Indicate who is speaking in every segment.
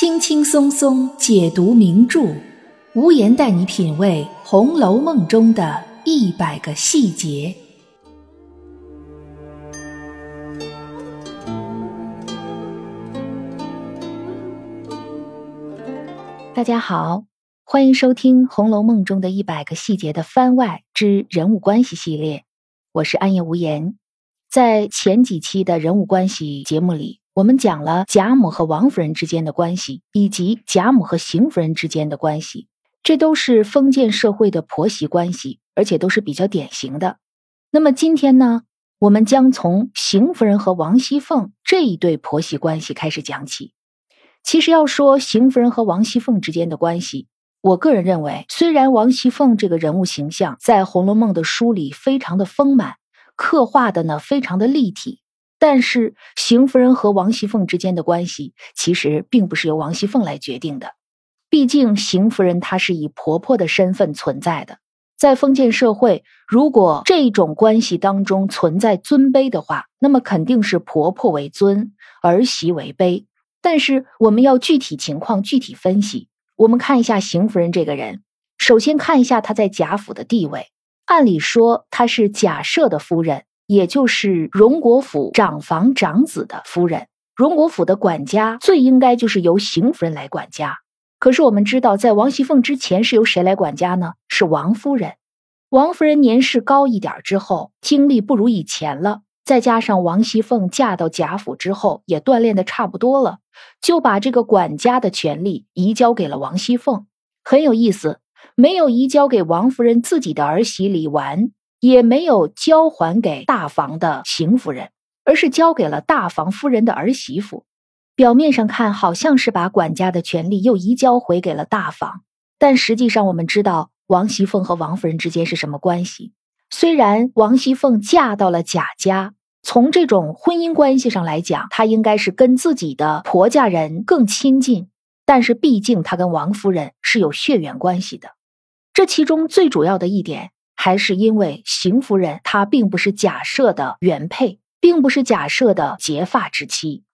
Speaker 1: 轻轻松松解读名著，无言带你品味《红楼梦》中的一百个细节。大家好，欢迎收听《红楼梦》中的一百个细节的番外之人物关系系列，我是暗夜无言。在前几期的人物关系节目里。我们讲了贾母和王夫人之间的关系，以及贾母和邢夫人之间的关系，这都是封建社会的婆媳关系，而且都是比较典型的。那么今天呢，我们将从邢夫人和王熙凤这一对婆媳关系开始讲起。其实要说邢夫人和王熙凤之间的关系，我个人认为，虽然王熙凤这个人物形象在《红楼梦》的书里非常的丰满，刻画的呢非常的立体。但是邢夫人和王熙凤之间的关系，其实并不是由王熙凤来决定的。毕竟邢夫人她是以婆婆的身份存在的，在封建社会，如果这种关系当中存在尊卑的话，那么肯定是婆婆为尊，儿媳为卑。但是我们要具体情况具体分析。我们看一下邢夫人这个人，首先看一下她在贾府的地位。按理说她是贾赦的夫人。也就是荣国府长房长子的夫人，荣国府的管家最应该就是由邢夫人来管家。可是我们知道，在王熙凤之前是由谁来管家呢？是王夫人。王夫人年事高一点之后，精力不如以前了，再加上王熙凤嫁到贾府之后也锻炼的差不多了，就把这个管家的权力移交给了王熙凤。很有意思，没有移交给王夫人自己的儿媳李纨。也没有交还给大房的邢夫人，而是交给了大房夫人的儿媳妇。表面上看，好像是把管家的权利又移交回给了大房，但实际上，我们知道王熙凤和王夫人之间是什么关系。虽然王熙凤嫁到了贾家，从这种婚姻关系上来讲，她应该是跟自己的婆家人更亲近，但是毕竟她跟王夫人是有血缘关系的。这其中最主要的一点。还是因为邢夫人她并不是贾赦的原配，并不是贾赦的结发之妻，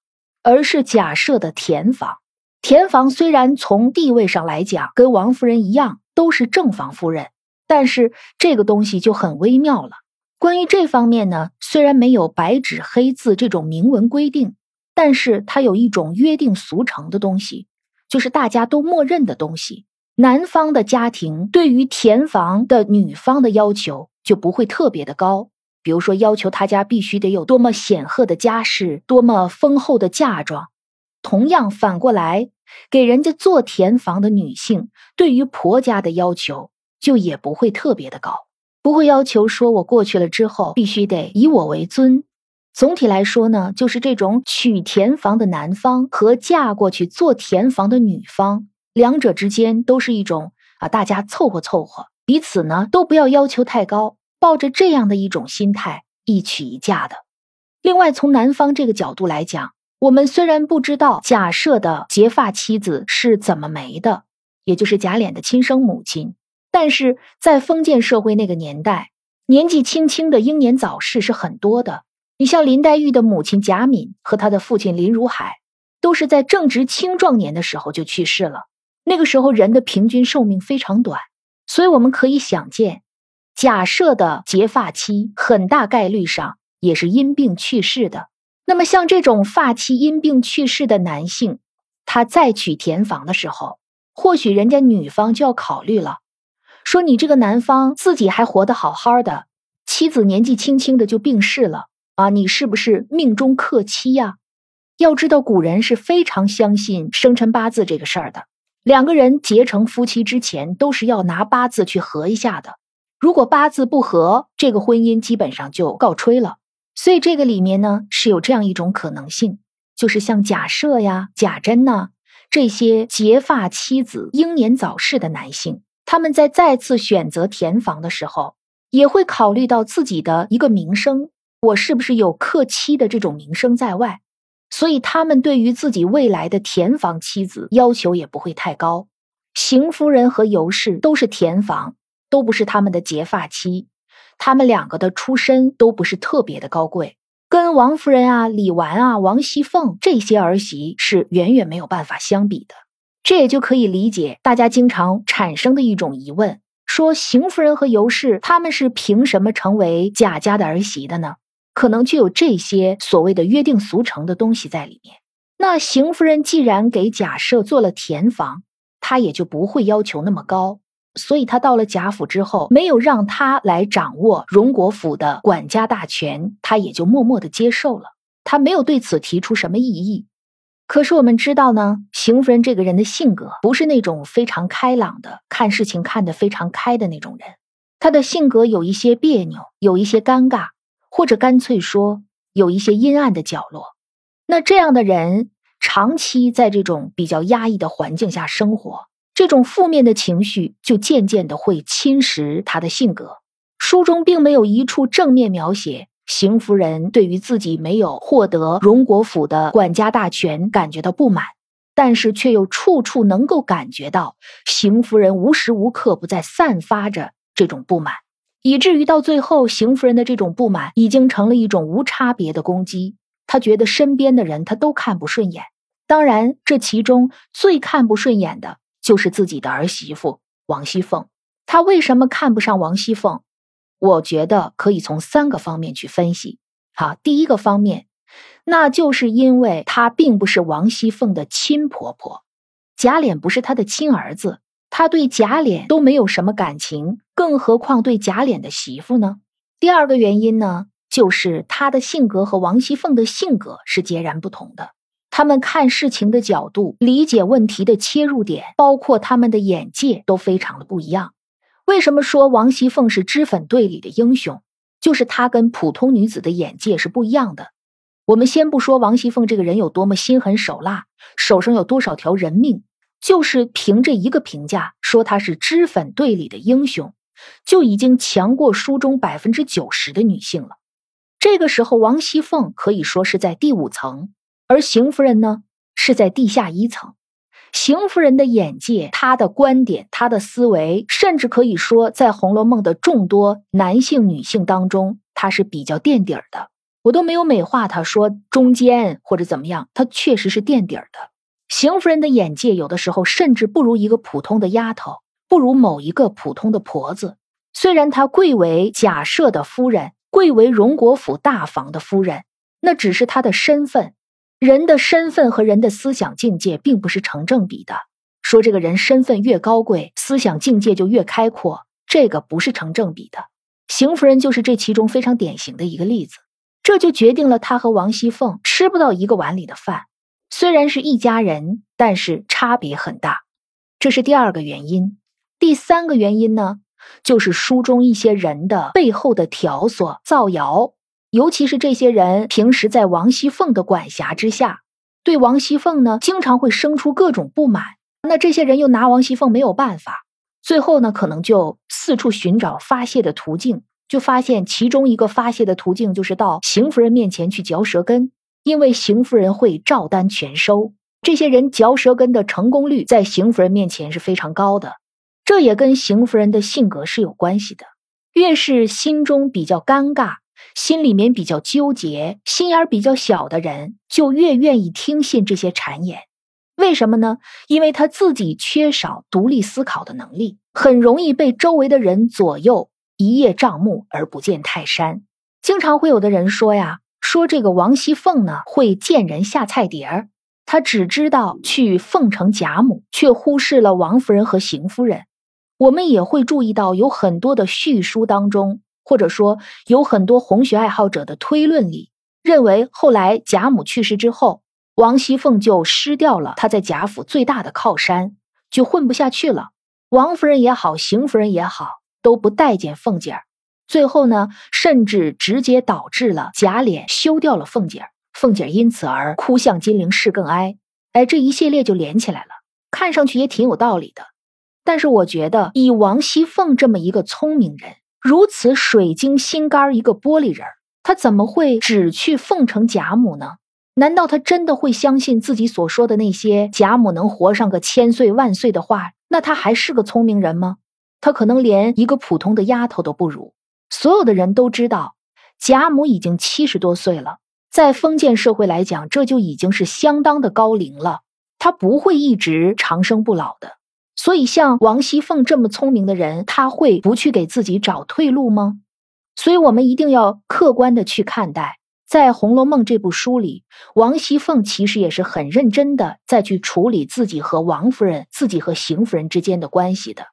Speaker 1: 而是贾赦的田房。田房虽然从地位上来讲跟王夫人一样都是正房夫人，但是这个东西就很微妙了。关于这方面呢，虽然没有白纸黑字这种明文规定，但是它有一种约定俗成的东西，就是大家都默认的东西。男方的家庭对于填房的女方的要求就不会特别的高，比如说要求他家必须得有多么显赫的家世，多么丰厚的嫁妆。同样反过来，给人家做填房的女性对于婆家的要求就也不会特别的高，不会要求说我过去了之后必须得以我为尊。总体来说呢，就是这种娶填房的男方和嫁过去做填房的女方。两者之间都是一种啊，大家凑合凑合，彼此呢都不要要求太高，抱着这样的一种心态一娶一嫁的。另外，从男方这个角度来讲，我们虽然不知道贾赦的结发妻子是怎么没的，也就是贾琏的亲生母亲，但是在封建社会那个年代，年纪轻轻的英年早逝是很多的。你像林黛玉的母亲贾敏和她的父亲林如海，都是在正值青壮年的时候就去世了。那个时候人的平均寿命非常短，所以我们可以想见，假设的结发妻很大概率上也是因病去世的。那么像这种发妻因病去世的男性，他再娶田房的时候，或许人家女方就要考虑了，说你这个男方自己还活得好好的，妻子年纪轻轻的就病逝了啊，你是不是命中克妻呀？要知道古人是非常相信生辰八字这个事儿的。两个人结成夫妻之前，都是要拿八字去合一下的。如果八字不合，这个婚姻基本上就告吹了。所以这个里面呢，是有这样一种可能性，就是像贾赦呀、贾珍呐这些结发妻子英年早逝的男性，他们在再次选择填房的时候，也会考虑到自己的一个名声，我是不是有克妻的这种名声在外。所以，他们对于自己未来的田房妻子要求也不会太高。邢夫人和尤氏都是田房，都不是他们的结发妻，他们两个的出身都不是特别的高贵。跟王夫人啊、李纨啊、王熙凤这些儿媳是远远没有办法相比的。这也就可以理解大家经常产生的一种疑问：说邢夫人和尤氏他们是凭什么成为贾家的儿媳的呢？可能就有这些所谓的约定俗成的东西在里面。那邢夫人既然给贾赦做了田房，她也就不会要求那么高。所以，他到了贾府之后，没有让他来掌握荣国府的管家大权，他也就默默的接受了。他没有对此提出什么异议。可是我们知道呢，邢夫人这个人的性格不是那种非常开朗的，看事情看得非常开的那种人。她的性格有一些别扭，有一些尴尬，或者干脆说有一些阴暗的角落。那这样的人，长期在这种比较压抑的环境下生活。这种负面的情绪就渐渐的会侵蚀他的性格。书中并没有一处正面描写邢夫人对于自己没有获得荣国府的管家大权感觉到不满，但是却又处处能够感觉到邢夫人无时无刻不在散发着这种不满，以至于到最后，邢夫人的这种不满已经成了一种无差别的攻击。她觉得身边的人她都看不顺眼，当然这其中最看不顺眼的。就是自己的儿媳妇王熙凤，她为什么看不上王熙凤？我觉得可以从三个方面去分析。好，第一个方面，那就是因为她并不是王熙凤的亲婆婆，贾琏不是她的亲儿子，他对贾琏都没有什么感情，更何况对贾琏的媳妇呢？第二个原因呢，就是他的性格和王熙凤的性格是截然不同的。他们看事情的角度、理解问题的切入点，包括他们的眼界都非常的不一样。为什么说王熙凤是脂粉队里的英雄？就是她跟普通女子的眼界是不一样的。我们先不说王熙凤这个人有多么心狠手辣，手上有多少条人命，就是凭这一个评价，说她是脂粉队里的英雄，就已经强过书中百分之九十的女性了。这个时候，王熙凤可以说是在第五层。而邢夫人呢，是在地下一层。邢夫人的眼界、她的观点、她的思维，甚至可以说，在《红楼梦》的众多男性、女性当中，她是比较垫底儿的。我都没有美化她，说中间或者怎么样，她确实是垫底儿的。邢夫人的眼界，有的时候甚至不如一个普通的丫头，不如某一个普通的婆子。虽然她贵为贾赦的夫人，贵为荣国府大房的夫人，那只是她的身份。人的身份和人的思想境界并不是成正比的。说这个人身份越高贵，思想境界就越开阔，这个不是成正比的。邢夫人就是这其中非常典型的一个例子。这就决定了她和王熙凤吃不到一个碗里的饭。虽然是一家人，但是差别很大。这是第二个原因。第三个原因呢，就是书中一些人的背后的挑唆、造谣。尤其是这些人平时在王熙凤的管辖之下，对王熙凤呢，经常会生出各种不满。那这些人又拿王熙凤没有办法，最后呢，可能就四处寻找发泄的途径。就发现其中一个发泄的途径，就是到邢夫人面前去嚼舌根，因为邢夫人会照单全收。这些人嚼舌根的成功率在邢夫人面前是非常高的，这也跟邢夫人的性格是有关系的。越是心中比较尴尬。心里面比较纠结、心眼比较小的人，就越愿意听信这些谗言。为什么呢？因为他自己缺少独立思考的能力，很容易被周围的人左右，一叶障目而不见泰山。经常会有的人说呀，说这个王熙凤呢会见人下菜碟儿，她只知道去奉承贾母，却忽视了王夫人和邢夫人。我们也会注意到，有很多的叙书当中。或者说，有很多红学爱好者的推论里认为，后来贾母去世之后，王熙凤就失掉了她在贾府最大的靠山，就混不下去了。王夫人也好，邢夫人也好，都不待见凤姐儿。最后呢，甚至直接导致了贾琏休掉了凤姐儿，凤姐儿因此而哭向金陵事更哀。哎，这一系列就连起来了，看上去也挺有道理的。但是我觉得，以王熙凤这么一个聪明人。如此水晶心肝一个玻璃人他怎么会只去奉承贾母呢？难道他真的会相信自己所说的那些贾母能活上个千岁万岁的话？那他还是个聪明人吗？他可能连一个普通的丫头都不如。所有的人都知道，贾母已经七十多岁了，在封建社会来讲，这就已经是相当的高龄了。她不会一直长生不老的。所以，像王熙凤这么聪明的人，她会不去给自己找退路吗？所以我们一定要客观的去看待。在《红楼梦》这部书里，王熙凤其实也是很认真的在去处理自己和王夫人、自己和邢夫人之间的关系的。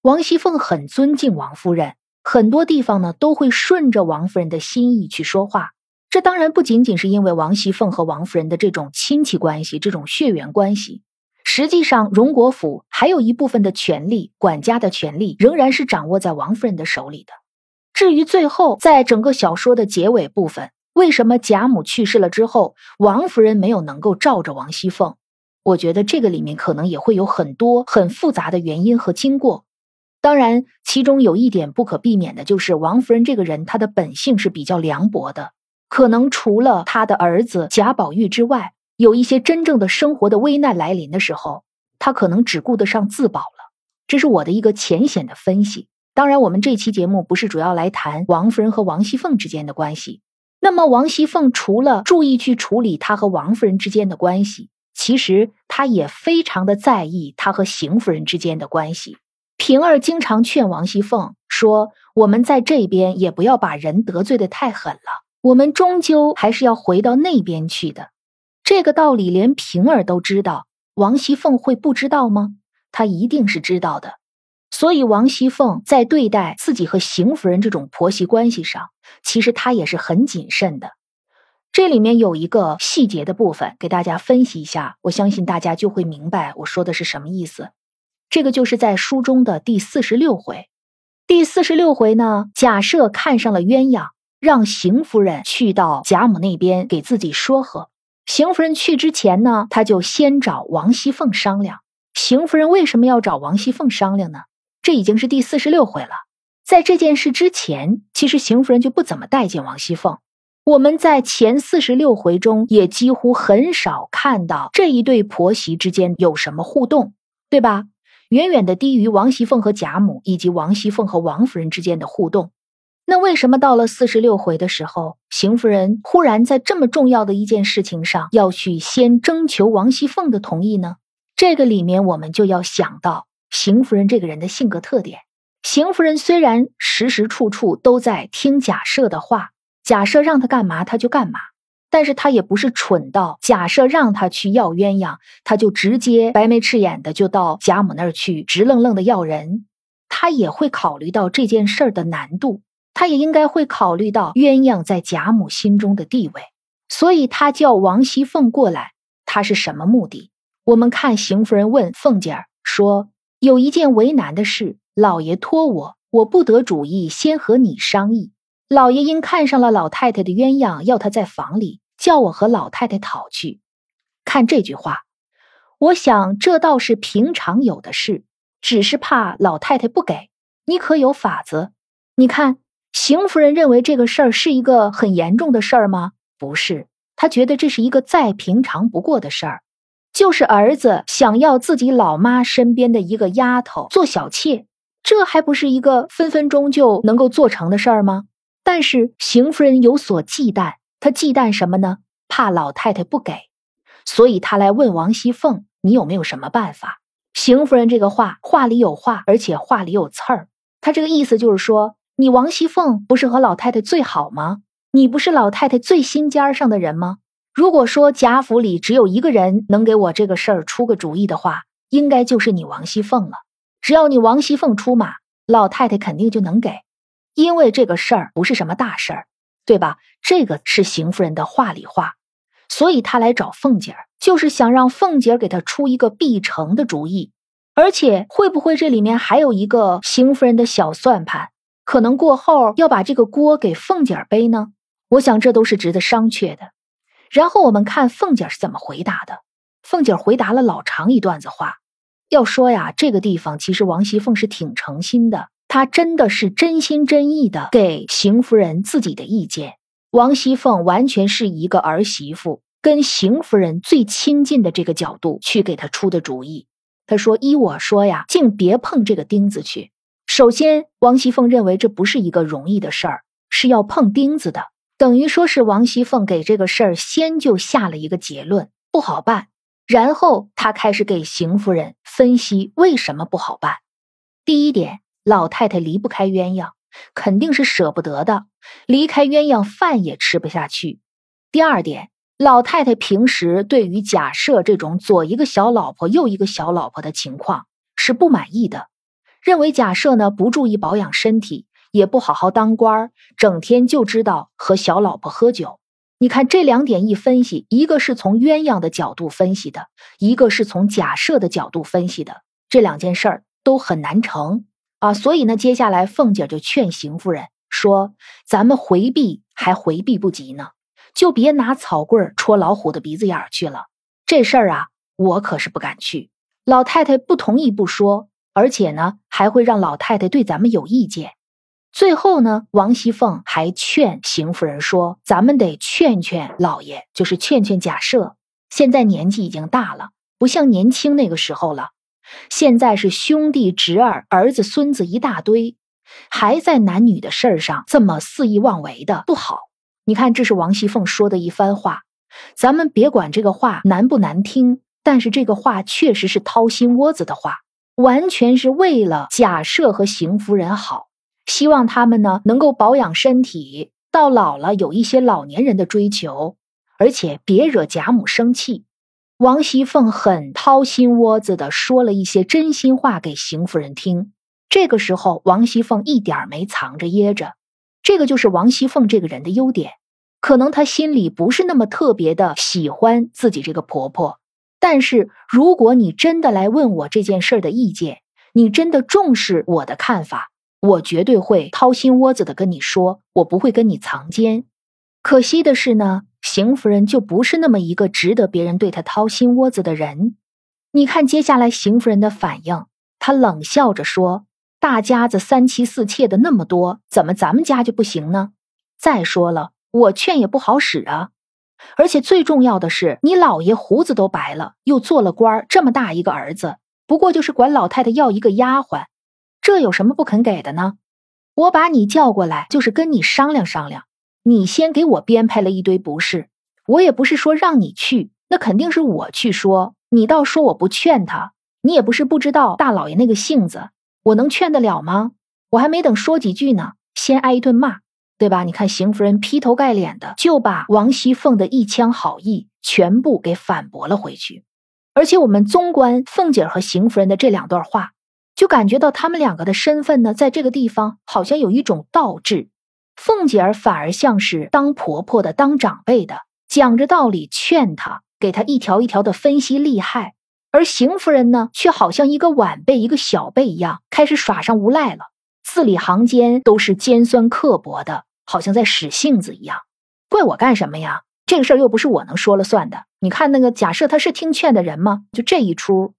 Speaker 1: 王熙凤很尊敬王夫人，很多地方呢都会顺着王夫人的心意去说话。这当然不仅仅是因为王熙凤和王夫人的这种亲戚关系、这种血缘关系，实际上荣国府还有一部分的权力、管家的权力仍然是掌握在王夫人的手里的。至于最后，在整个小说的结尾部分。为什么贾母去世了之后，王夫人没有能够罩着王熙凤？我觉得这个里面可能也会有很多很复杂的原因和经过。当然，其中有一点不可避免的就是王夫人这个人，她的本性是比较凉薄的。可能除了她的儿子贾宝玉之外，有一些真正的生活的危难来临的时候，她可能只顾得上自保了。这是我的一个浅显的分析。当然，我们这期节目不是主要来谈王夫人和王熙凤之间的关系。那么王熙凤除了注意去处理她和王夫人之间的关系，其实她也非常的在意她和邢夫人之间的关系。平儿经常劝王熙凤说：“我们在这边也不要把人得罪的太狠了，我们终究还是要回到那边去的。”这个道理连平儿都知道，王熙凤会不知道吗？她一定是知道的。所以，王熙凤在对待自己和邢夫人这种婆媳关系上，其实她也是很谨慎的。这里面有一个细节的部分，给大家分析一下，我相信大家就会明白我说的是什么意思。这个就是在书中的第四十六回。第四十六回呢，贾赦看上了鸳鸯，让邢夫人去到贾母那边给自己说和。邢夫人去之前呢，他就先找王熙凤商量。邢夫人为什么要找王熙凤商量呢？这已经是第四十六回了，在这件事之前，其实邢夫人就不怎么待见王熙凤。我们在前四十六回中也几乎很少看到这一对婆媳之间有什么互动，对吧？远远的低于王熙凤和贾母以及王熙凤和王夫人之间的互动。那为什么到了四十六回的时候，邢夫人忽然在这么重要的一件事情上要去先征求王熙凤的同意呢？这个里面我们就要想到。邢夫人这个人的性格特点，邢夫人虽然时时处处都在听贾赦的话，贾赦让她干嘛她就干嘛，但是他也不是蠢到假设让他去要鸳鸯，他就直接白眉赤眼的就到贾母那儿去直愣愣的要人。他也会考虑到这件事儿的难度，他也应该会考虑到鸳鸯在贾母心中的地位，所以他叫王熙凤过来，他是什么目的？我们看邢夫人问凤姐儿说。有一件为难的事，老爷托我，我不得主意，先和你商议。老爷因看上了老太太的鸳鸯，要她在房里，叫我和老太太讨去。看这句话，我想这倒是平常有的事，只是怕老太太不给。你可有法子？你看，邢夫人认为这个事儿是一个很严重的事儿吗？不是，她觉得这是一个再平常不过的事儿。就是儿子想要自己老妈身边的一个丫头做小妾，这还不是一个分分钟就能够做成的事儿吗？但是邢夫人有所忌惮，他忌惮什么呢？怕老太太不给，所以他来问王熙凤：“你有没有什么办法？”邢夫人这个话话里有话，而且话里有刺儿。她这个意思就是说，你王熙凤不是和老太太最好吗？你不是老太太最心尖上的人吗？如果说贾府里只有一个人能给我这个事儿出个主意的话，应该就是你王熙凤了。只要你王熙凤出马，老太太肯定就能给，因为这个事儿不是什么大事儿，对吧？这个是邢夫人的话里话，所以她来找凤姐儿，就是想让凤姐儿给她出一个必成的主意。而且会不会这里面还有一个邢夫人的小算盘，可能过后要把这个锅给凤姐儿背呢？我想这都是值得商榷的。然后我们看凤姐儿是怎么回答的。凤姐儿回答了老长一段子话。要说呀，这个地方其实王熙凤是挺诚心的，她真的是真心真意的给邢夫人自己的意见。王熙凤完全是一个儿媳妇，跟邢夫人最亲近的这个角度去给她出的主意。她说：“依我说呀，竟别碰这个钉子去。首先，王熙凤认为这不是一个容易的事儿。是要碰钉子的，等于说是王熙凤给这个事儿先就下了一个结论，不好办。然后他开始给邢夫人分析为什么不好办。第一点，老太太离不开鸳鸯，肯定是舍不得的，离开鸳鸯饭也吃不下去。第二点，老太太平时对于假设这种左一个小老婆右一个小老婆的情况是不满意的，认为假设呢不注意保养身体，也不好好当官儿，整天就知道和小老婆喝酒。你看这两点一分析，一个是从鸳鸯的角度分析的，一个是从假设的角度分析的，这两件事儿都很难成啊。所以呢，接下来凤姐就劝邢夫人说：“咱们回避还回避不及呢，就别拿草棍戳老虎的鼻子眼去了。这事儿啊，我可是不敢去。老太太不同意不说，而且呢，还会让老太太对咱们有意见。”最后呢，王熙凤还劝邢夫人说：“咱们得劝劝老爷，就是劝劝贾赦。现在年纪已经大了，不像年轻那个时候了。现在是兄弟侄儿、儿子孙子一大堆，还在男女的事儿上这么肆意妄为的，不好。你看，这是王熙凤说的一番话。咱们别管这个话难不难听，但是这个话确实是掏心窝子的话，完全是为了贾赦和邢夫人好。”希望他们呢能够保养身体，到老了有一些老年人的追求，而且别惹贾母生气。王熙凤很掏心窝子的说了一些真心话给邢夫人听。这个时候，王熙凤一点没藏着掖着，这个就是王熙凤这个人的优点。可能她心里不是那么特别的喜欢自己这个婆婆，但是如果你真的来问我这件事的意见，你真的重视我的看法。我绝对会掏心窝子的跟你说，我不会跟你藏奸。可惜的是呢，邢夫人就不是那么一个值得别人对她掏心窝子的人。你看接下来邢夫人的反应，她冷笑着说：“大家子三妻四妾的那么多，怎么咱们家就不行呢？再说了，我劝也不好使啊。而且最重要的是，你老爷胡子都白了，又做了官，这么大一个儿子，不过就是管老太太要一个丫鬟。”这有什么不肯给的呢？我把你叫过来，就是跟你商量商量。你先给我编排了一堆不是，我也不是说让你去，那肯定是我去说。你倒说我不劝他，你也不是不知道大老爷那个性子，我能劝得了吗？我还没等说几句呢，先挨一顿骂，对吧？你看邢夫人劈头盖脸的就把王熙凤的一腔好意全部给反驳了回去，而且我们纵观凤姐和邢夫人的这两段话。就感觉到他们两个的身份呢，在这个地方好像有一种倒置。凤姐儿反而像是当婆婆的、当长辈的，讲着道理劝她，给她一条一条的分析利害；而邢夫人呢，却好像一个晚辈、一个小辈一样，开始耍上无赖了，字里行间都是尖酸刻薄的，好像在使性子一样。怪我干什么呀？这个事儿又不是我能说了算的。你看那个，假设他是听劝的人吗？就这一出。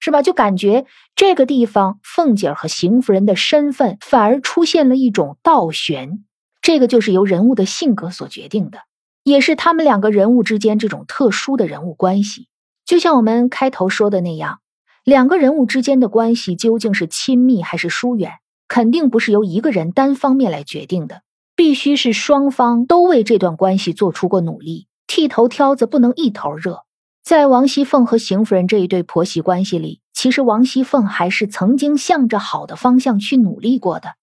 Speaker 1: 是吧？就感觉这个地方，凤姐儿和邢夫人的身份反而出现了一种倒悬，这个就是由人物的性格所决定的，也是他们两个人物之间这种特殊的人物关系。就像我们开头说的那样，两个人物之间的关系究竟是亲密还是疏远，肯定不是由一个人单方面来决定的，必须是双方都为这段关系做出过努力，剃头挑子不能一头热。在王熙凤和邢夫人这一对婆媳关系里，其实王熙凤还是曾经向着好的方向去努力过的。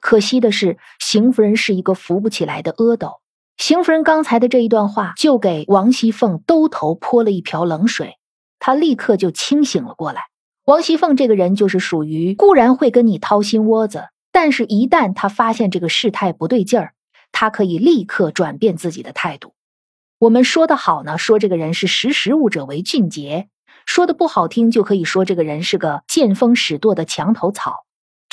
Speaker 1: 可惜的是，邢夫人是一个扶不起来的阿斗。邢夫人刚才的这一段话，就给王熙凤兜头泼了一瓢冷水，她立刻就清醒了过来。王熙凤这个人就是属于固然会跟你掏心窝子，但是一旦她发现这个事态不对劲儿，她可以立刻转变自己的态度。我们说的好呢，说这个人是识时务者为俊杰；说的不好听，就可以说这个人是个见风使舵的墙头草。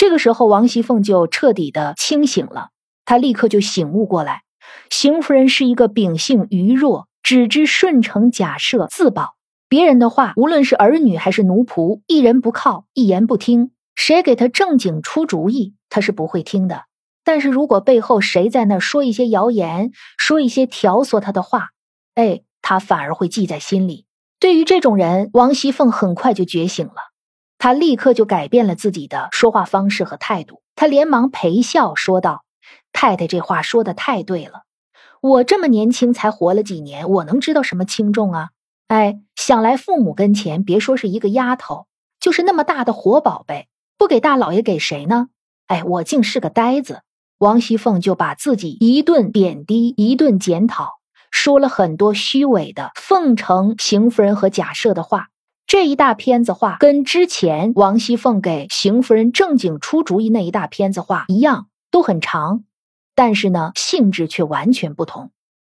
Speaker 1: 这个时候，王熙凤就彻底的清醒了，她立刻就醒悟过来：邢夫人是一个秉性愚弱，只知顺承假设自保，别人的话，无论是儿女还是奴仆，一人不靠，一言不听。谁给他正经出主意，他是不会听的。但是如果背后谁在那说一些谣言，说一些挑唆他的话，哎，他反而会记在心里。对于这种人，王熙凤很快就觉醒了，她立刻就改变了自己的说话方式和态度。她连忙陪笑说道：“太太这话说的太对了，我这么年轻才活了几年，我能知道什么轻重啊？哎，想来父母跟前，别说是一个丫头，就是那么大的活宝贝，不给大老爷给谁呢？哎，我竟是个呆子。王熙凤就把自己一顿贬低，一顿检讨，说了很多虚伪的奉承邢夫人和贾赦的话。这一大片子话，跟之前王熙凤给邢夫人正经出主意那一大片子话一样，都很长，但是呢，性质却完全不同。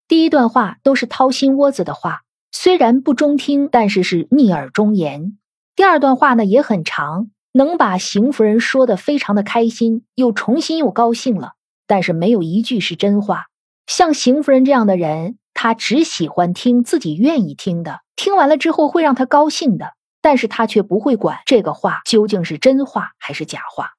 Speaker 1: 第一段话都是掏心窝子的话。虽然不中听，但是是逆耳忠言。第二段话呢也很长，能把邢夫人说的非常的开心，又重新又高兴了。但是没有一句是真话。像邢夫人这样的人，他只喜欢听自己愿意听的，听完了之后会让他高兴的，但是他却不会管这个话究竟是真话还是假话。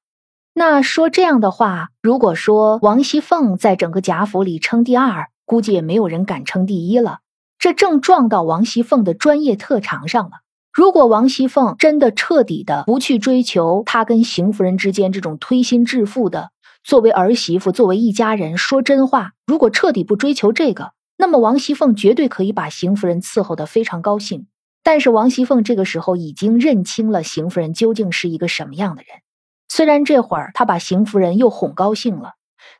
Speaker 1: 那说这样的话，如果说王熙凤在整个贾府里称第二，估计也没有人敢称第一了。这正撞到王熙凤的专业特长上了。如果王熙凤真的彻底的不去追求她跟邢夫人之间这种推心置腹的，作为儿媳妇，作为一家人说真话，如果彻底不追求这个，那么王熙凤绝对可以把邢夫人伺候的非常高兴。但是王熙凤这个时候已经认清了邢夫人究竟是一个什么样的人。虽然这会儿她把邢夫人又哄高兴了，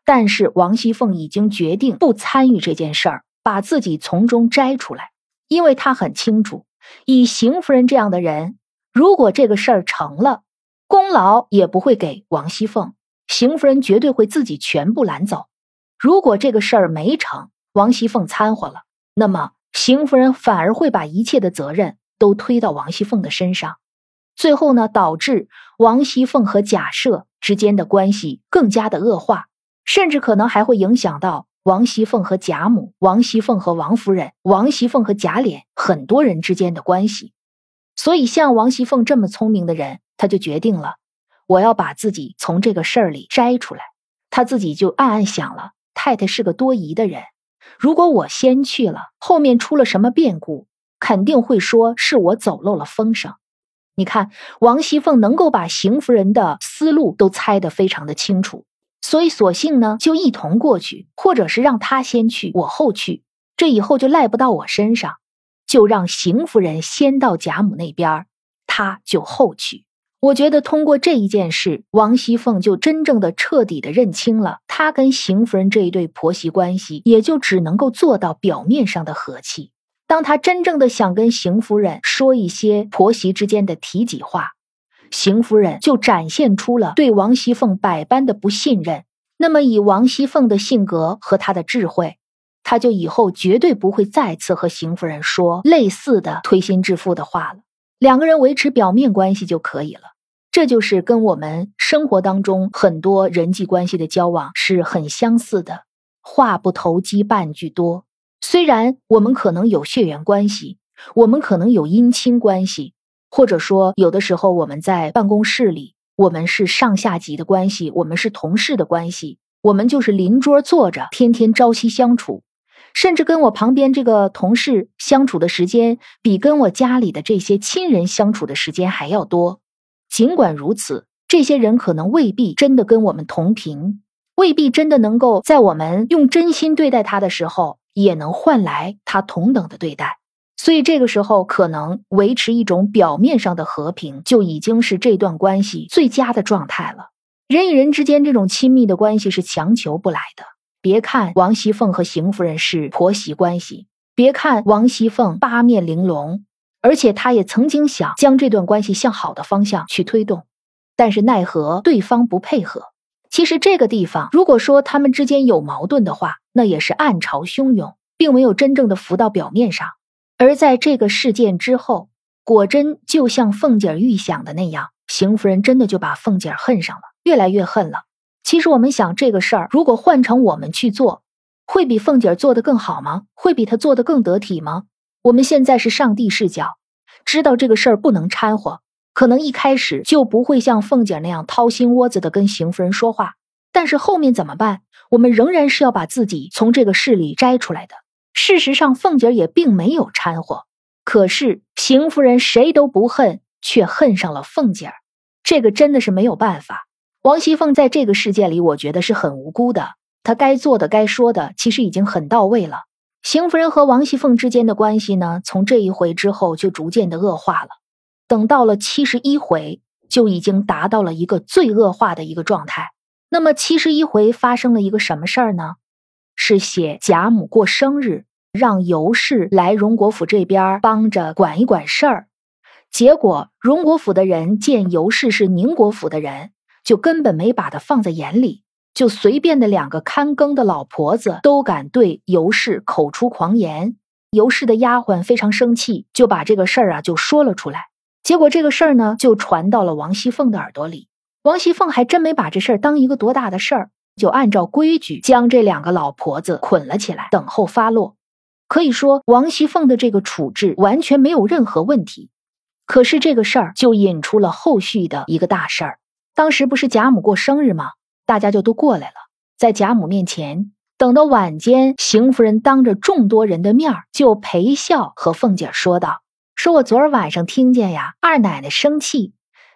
Speaker 1: 但是王熙凤已经决定不参与这件事儿。把自己从中摘出来，因为他很清楚，以邢夫人这样的人，如果这个事儿成了，功劳也不会给王熙凤，邢夫人绝对会自己全部揽走。如果这个事儿没成，王熙凤掺和了，那么邢夫人反而会把一切的责任都推到王熙凤的身上，最后呢，导致王熙凤和贾赦之间的关系更加的恶化，甚至可能还会影响到。王熙凤和贾母，王熙凤和王夫人，王熙凤和贾琏，很多人之间的关系。所以，像王熙凤这么聪明的人，他就决定了，我要把自己从这个事儿里摘出来。他自己就暗暗想了：太太是个多疑的人，如果我先去了，后面出了什么变故，肯定会说是我走漏了风声。你看，王熙凤能够把邢夫人的思路都猜得非常的清楚。所以，索性呢，就一同过去，或者是让他先去，我后去，这以后就赖不到我身上，就让邢夫人先到贾母那边，她就后去。我觉得通过这一件事，王熙凤就真正的、彻底的认清了，她跟邢夫人这一对婆媳关系，也就只能够做到表面上的和气。当她真正的想跟邢夫人说一些婆媳之间的体己话。邢夫人就展现出了对王熙凤百般的不信任。那么，以王熙凤的性格和她的智慧，她就以后绝对不会再次和邢夫人说类似的推心置腹的话了。两个人维持表面关系就可以了。这就是跟我们生活当中很多人际关系的交往是很相似的。话不投机半句多。虽然我们可能有血缘关系，我们可能有姻亲关系。或者说，有的时候我们在办公室里，我们是上下级的关系，我们是同事的关系，我们就是邻桌坐着，天天朝夕相处，甚至跟我旁边这个同事相处的时间，比跟我家里的这些亲人相处的时间还要多。尽管如此，这些人可能未必真的跟我们同频，未必真的能够在我们用真心对待他的时候，也能换来他同等的对待。所以这个时候，可能维持一种表面上的和平，就已经是这段关系最佳的状态了。人与人之间这种亲密的关系是强求不来的。别看王熙凤和邢夫人是婆媳关系，别看王熙凤八面玲珑，而且她也曾经想将这段关系向好的方向去推动，但是奈何对方不配合。其实这个地方，如果说他们之间有矛盾的话，那也是暗潮汹涌，并没有真正的浮到表面上。而在这个事件之后，果真就像凤姐预想的那样，邢夫人真的就把凤姐恨上了，越来越恨了。其实我们想，这个事儿如果换成我们去做，会比凤姐做的更好吗？会比她做的更得体吗？我们现在是上帝视角，知道这个事儿不能掺和，可能一开始就不会像凤姐那样掏心窝子的跟邢夫人说话。但是后面怎么办？我们仍然是要把自己从这个事里摘出来的。事实上，凤姐也并没有掺和。可是邢夫人谁都不恨，却恨上了凤姐儿。这个真的是没有办法。王熙凤在这个事件里，我觉得是很无辜的。她该做的、该说的，其实已经很到位了。邢夫人和王熙凤之间的关系呢，从这一回之后就逐渐的恶化了。等到了七十一回，就已经达到了一个最恶化的一个状态。那么七十一回发生了一个什么事儿呢？是写贾母过生日，让尤氏来荣国府这边帮着管一管事儿。结果荣国府的人见尤氏是宁国府的人，就根本没把他放在眼里。就随便的两个看更的老婆子都敢对尤氏口出狂言，尤氏的丫鬟非常生气，就把这个事儿啊就说了出来。结果这个事儿呢就传到了王熙凤的耳朵里，王熙凤还真没把这事儿当一个多大的事儿，就按照规矩将这两个老婆子捆了起来，等候发落。可以说王熙凤的这个处置完全没有任何问题。可是这个事儿就引出了后续的一个大事儿，当时不是贾母过生日吗？大家就都过来了，在贾母面前，等到晚间，邢夫人当着众多人的面就陪笑和凤姐说道：“说我昨儿晚上听见呀，二奶奶生气，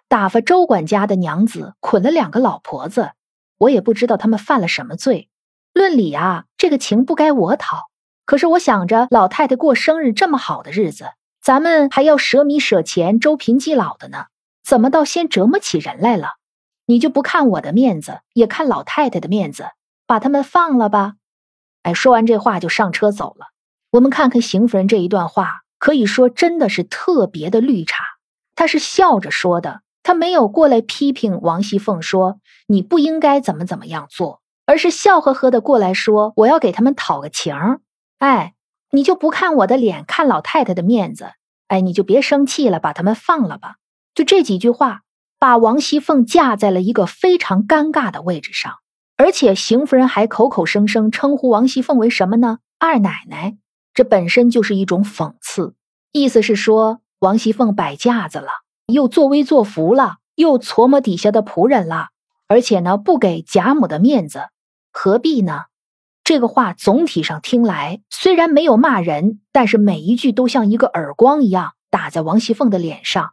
Speaker 1: 打发周管家的娘子捆了两个老婆子，我也不知道他们犯了什么罪。论理啊，这个情不该我讨。可是我想着老太太过生日这么好的日子，咱们还要舍米舍钱、周贫济老的呢，怎么倒先折磨起人来了？”你就不看我的面子，也看老太太的面子，把他们放了吧。哎，说完这话就上车走了。我们看看邢夫人这一段话，可以说真的是特别的绿茶。她是笑着说的，她没有过来批评王熙凤说你不应该怎么怎么样做，而是笑呵呵的过来说我要给他们讨个情儿。哎，你就不看我的脸，看老太太的面子。哎，你就别生气了，把他们放了吧。就这几句话。把王熙凤架在了一个非常尴尬的位置上，而且邢夫人还口口声声称呼王熙凤为什么呢？二奶奶，这本身就是一种讽刺，意思是说王熙凤摆架子了，又作威作福了，又琢磨底下的仆人了，而且呢不给贾母的面子，何必呢？这个话总体上听来虽然没有骂人，但是每一句都像一个耳光一样打在王熙凤的脸上。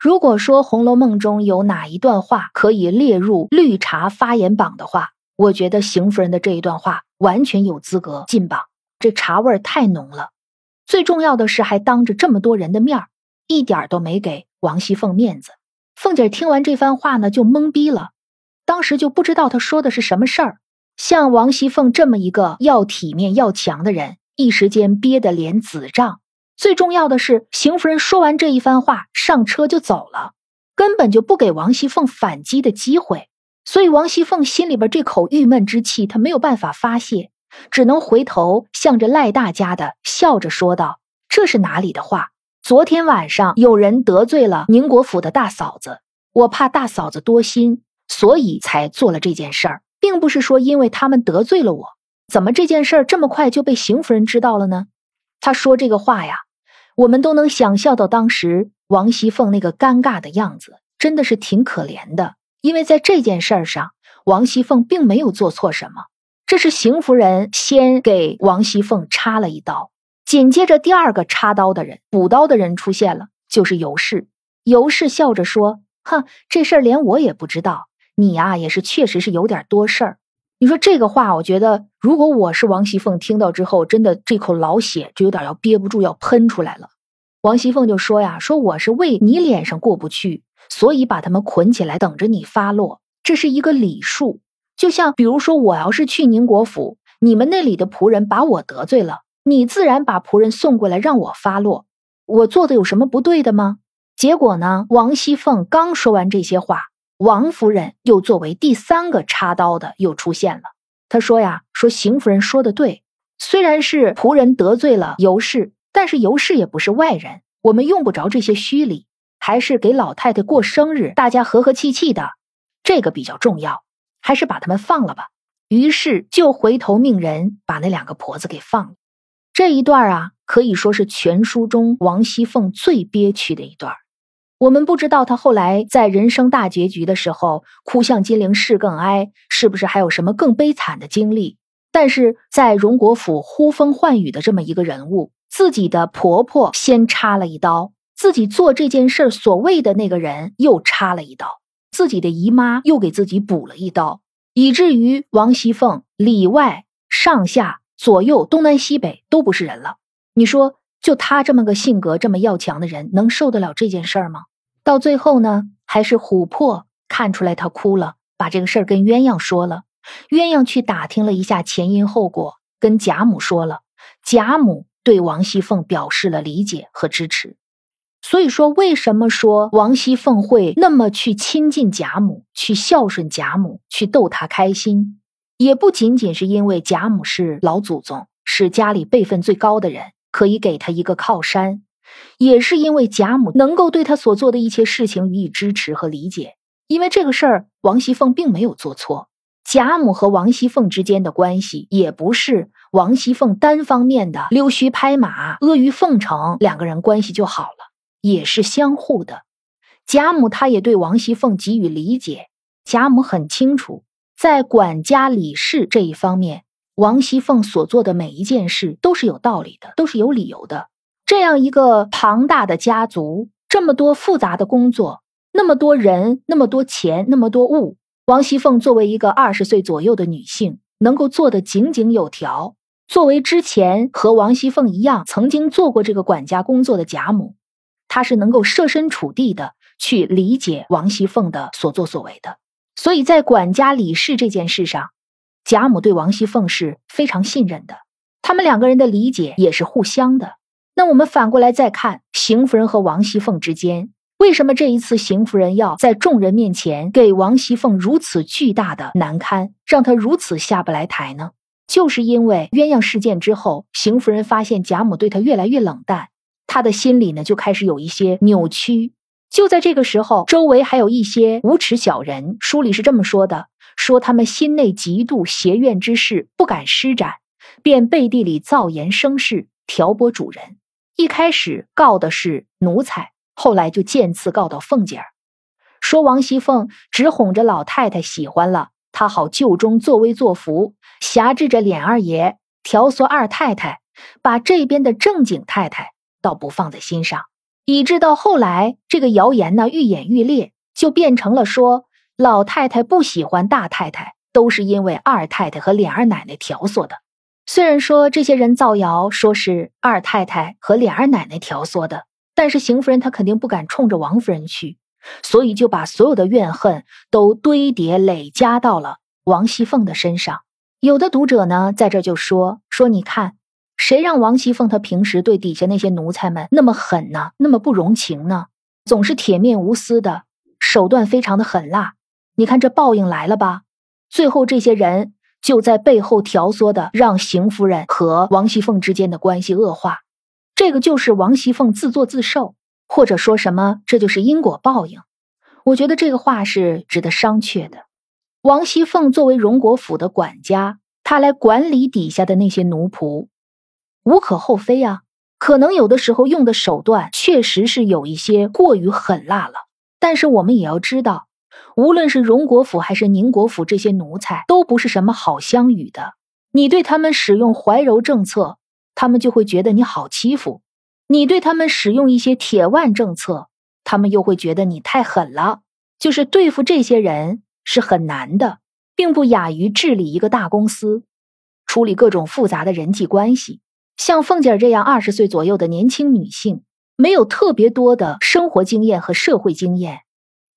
Speaker 1: 如果说《红楼梦》中有哪一段话可以列入绿茶发言榜的话，我觉得邢夫人的这一段话完全有资格进榜。这茶味太浓了，最重要的是还当着这么多人的面一点都没给王熙凤面子。凤姐听完这番话呢，就懵逼了，当时就不知道她说的是什么事儿。像王熙凤这么一个要体面要强的人，一时间憋得脸紫胀。最重要的是，邢夫人说完这一番话，上车就走了，根本就不给王熙凤反击的机会。所以王熙凤心里边这口郁闷之气，她没有办法发泄，只能回头向着赖大家的笑着说道：“这是哪里的话？昨天晚上有人得罪了宁国府的大嫂子，我怕大嫂子多心，所以才做了这件事儿，并不是说因为他们得罪了我。怎么这件事儿这么快就被邢夫人知道了呢？”他说这个话呀。我们都能想象到当时王熙凤那个尴尬的样子，真的是挺可怜的。因为在这件事儿上，王熙凤并没有做错什么，这是邢夫人先给王熙凤插了一刀。紧接着，第二个插刀的人、补刀的人出现了，就是尤氏。尤氏笑着说：“哼，这事儿连我也不知道，你呀也是确实是有点多事儿。”你说这个话，我觉得如果我是王熙凤，听到之后，真的这口老血就有点要憋不住要喷出来了。王熙凤就说呀：“说我是为你脸上过不去，所以把他们捆起来，等着你发落。这是一个礼数。就像比如说，我要是去宁国府，你们那里的仆人把我得罪了，你自然把仆人送过来让我发落。我做的有什么不对的吗？结果呢？王熙凤刚说完这些话。”王夫人又作为第三个插刀的又出现了。她说呀：“说邢夫人说的对，虽然是仆人得罪了尤氏，但是尤氏也不是外人，我们用不着这些虚礼，还是给老太太过生日，大家和和气气的，这个比较重要，还是把他们放了吧。”于是就回头命人把那两个婆子给放了。这一段啊，可以说是全书中王熙凤最憋屈的一段。我们不知道他后来在人生大结局的时候，哭向金陵事更哀，是不是还有什么更悲惨的经历？但是在荣国府呼风唤雨的这么一个人物，自己的婆婆先插了一刀，自己做这件事所谓的那个人又插了一刀，自己的姨妈又给自己补了一刀，以至于王熙凤里外上下左右东南西北都不是人了。你说，就她这么个性格这么要强的人，能受得了这件事儿吗？到最后呢，还是琥珀看出来她哭了，把这个事儿跟鸳鸯说了。鸳鸯去打听了一下前因后果，跟贾母说了。贾母对王熙凤表示了理解和支持。所以说，为什么说王熙凤会那么去亲近贾母，去孝顺贾母，去逗她开心，也不仅仅是因为贾母是老祖宗，是家里辈分最高的人，可以给她一个靠山，也是因为贾母能够对她所做的一切事情予以支持和理解。因为这个事儿，王熙凤并没有做错，贾母和王熙凤之间的关系也不是王熙凤单方面的溜须拍马、阿谀奉承，两个人关系就好了。也是相互的，贾母她也对王熙凤给予理解。贾母很清楚，在管家理事这一方面，王熙凤所做的每一件事都是有道理的，都是有理由的。这样一个庞大的家族，这么多复杂的工作，那么多人，那么多钱，那么多物，王熙凤作为一个二十岁左右的女性，能够做得井井有条。作为之前和王熙凤一样曾经做过这个管家工作的贾母。她是能够设身处地的去理解王熙凤的所作所为的，所以在管家理事这件事上，贾母对王熙凤是非常信任的。他们两个人的理解也是互相的。那我们反过来再看邢夫人和王熙凤之间，为什么这一次邢夫人要在众人面前给王熙凤如此巨大的难堪，让她如此下不来台呢？就是因为鸳鸯事件之后，邢夫人发现贾母对她越来越冷淡。她的心里呢就开始有一些扭曲。就在这个时候，周围还有一些无耻小人。书里是这么说的：说他们心内嫉妒邪怨之事不敢施展，便背地里造言生事，挑拨主人。一开始告的是奴才，后来就渐次告到凤姐儿，说王熙凤只哄着老太太喜欢了，她好就中作威作福，挟制着琏二爷，挑唆二太太，把这边的正经太太。倒不放在心上，以致到后来，这个谣言呢愈演愈烈，就变成了说老太太不喜欢大太太，都是因为二太太和琏二奶奶挑唆的。虽然说这些人造谣说是二太太和琏二奶奶挑唆的，但是邢夫人她肯定不敢冲着王夫人去，所以就把所有的怨恨都堆叠累加到了王熙凤的身上。有的读者呢在这就说说，你看。谁让王熙凤她平时对底下那些奴才们那么狠呢？那么不容情呢？总是铁面无私的，手段非常的狠辣。你看这报应来了吧？最后这些人就在背后挑唆的，让邢夫人和王熙凤之间的关系恶化。这个就是王熙凤自作自受，或者说什么这就是因果报应。我觉得这个话是值得商榷的。王熙凤作为荣国府的管家，她来管理底下的那些奴仆。无可厚非啊，可能有的时候用的手段确实是有一些过于狠辣了。但是我们也要知道，无论是荣国府还是宁国府，这些奴才都不是什么好相与的。你对他们使用怀柔政策，他们就会觉得你好欺负；你对他们使用一些铁腕政策，他们又会觉得你太狠了。就是对付这些人是很难的，并不亚于治理一个大公司，处理各种复杂的人际关系。像凤姐这样二十岁左右的年轻女性，没有特别多的生活经验和社会经验，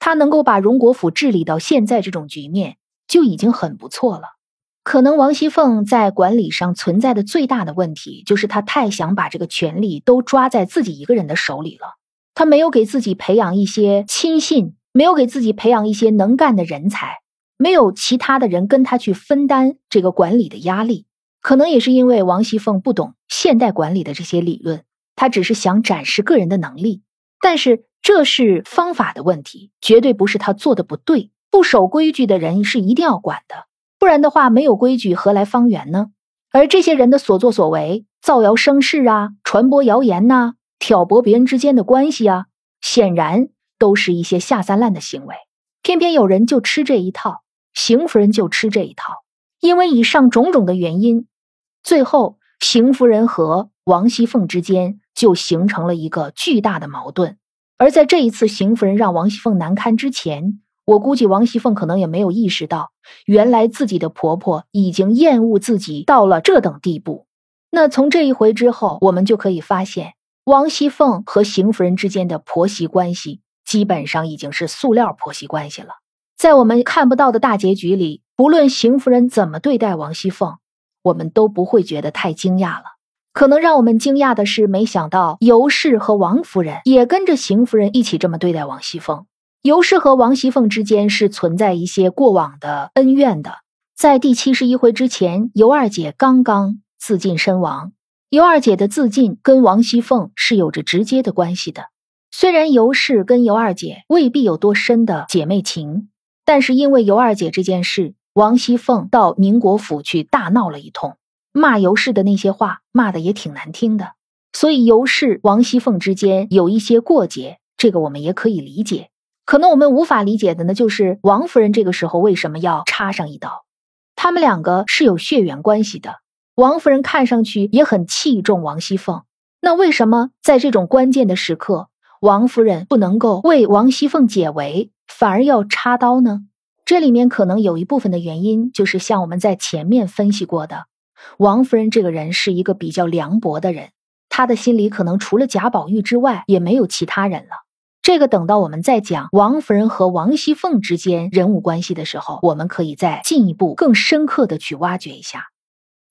Speaker 1: 他能够把荣国府治理到现在这种局面，就已经很不错了。可能王熙凤在管理上存在的最大的问题，就是她太想把这个权力都抓在自己一个人的手里了。她没有给自己培养一些亲信，没有给自己培养一些能干的人才，没有其他的人跟她去分担这个管理的压力。可能也是因为王熙凤不懂现代管理的这些理论，她只是想展示个人的能力。但是这是方法的问题，绝对不是他做的不对。不守规矩的人是一定要管的，不然的话，没有规矩何来方圆呢？而这些人的所作所为，造谣生事啊，传播谣言呐，挑拨别人之间的关系啊，显然都是一些下三滥的行为。偏偏有人就吃这一套，邢夫人就吃这一套，因为以上种种的原因。最后，邢夫人和王熙凤之间就形成了一个巨大的矛盾。而在这一次邢夫人让王熙凤难堪之前，我估计王熙凤可能也没有意识到，原来自己的婆婆已经厌恶自己到了这等地步。那从这一回之后，我们就可以发现，王熙凤和邢夫人之间的婆媳关系基本上已经是塑料婆媳关系了。在我们看不到的大结局里，不论邢夫人怎么对待王熙凤，我们都不会觉得太惊讶了。可能让我们惊讶的是，没想到尤氏和王夫人也跟着邢夫人一起这么对待王熙凤。尤氏和王熙凤之间是存在一些过往的恩怨的。在第七十一回之前，尤二姐刚刚自尽身亡，尤二姐的自尽跟王熙凤是有着直接的关系的。虽然尤氏跟尤二姐未必有多深的姐妹情，但是因为尤二姐这件事，王熙凤到宁国府去大闹了一通，骂尤氏的那些话骂的也挺难听的，所以尤氏、王熙凤之间有一些过节，这个我们也可以理解。可能我们无法理解的呢，就是王夫人这个时候为什么要插上一刀？他们两个是有血缘关系的。王夫人看上去也很器重王熙凤，那为什么在这种关键的时刻，王夫人不能够为王熙凤解围，反而要插刀呢？这里面可能有一部分的原因，就是像我们在前面分析过的，王夫人这个人是一个比较凉薄的人，她的心里可能除了贾宝玉之外，也没有其他人了。这个等到我们再讲王夫人和王熙凤之间人物关系的时候，我们可以再进一步更深刻的去挖掘一下。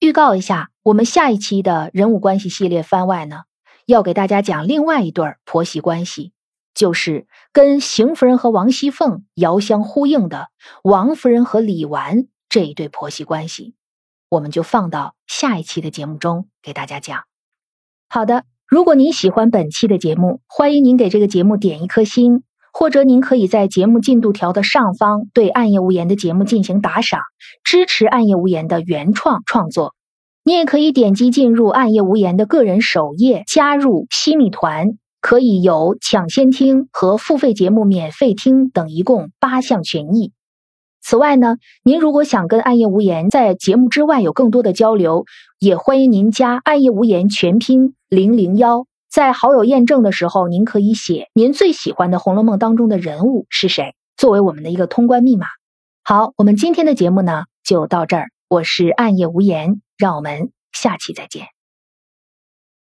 Speaker 1: 预告一下，我们下一期的人物关系系列番外呢，要给大家讲另外一对婆媳关系，就是跟邢夫人和王熙凤遥相呼应的王夫人和李纨这一对婆媳关系，我们就放到下一期的节目中给大家讲。好的。如果您喜欢本期的节目，欢迎您给这个节目点一颗心，或者您可以在节目进度条的上方对《暗夜无言》的节目进行打赏，支持《暗夜无言》的原创创作。你也可以点击进入《暗夜无言》的个人首页，加入西米团，可以有抢先听和付费节目免费听等一共八项权益。此外呢，您如果想跟暗夜无言在节目之外有更多的交流，也欢迎您加暗夜无言全拼零零幺，在好友验证的时候，您可以写您最喜欢的《红楼梦》当中的人物是谁，作为我们的一个通关密码。好，我们今天的节目呢就到这儿，我是暗夜无言，让我们下期再见。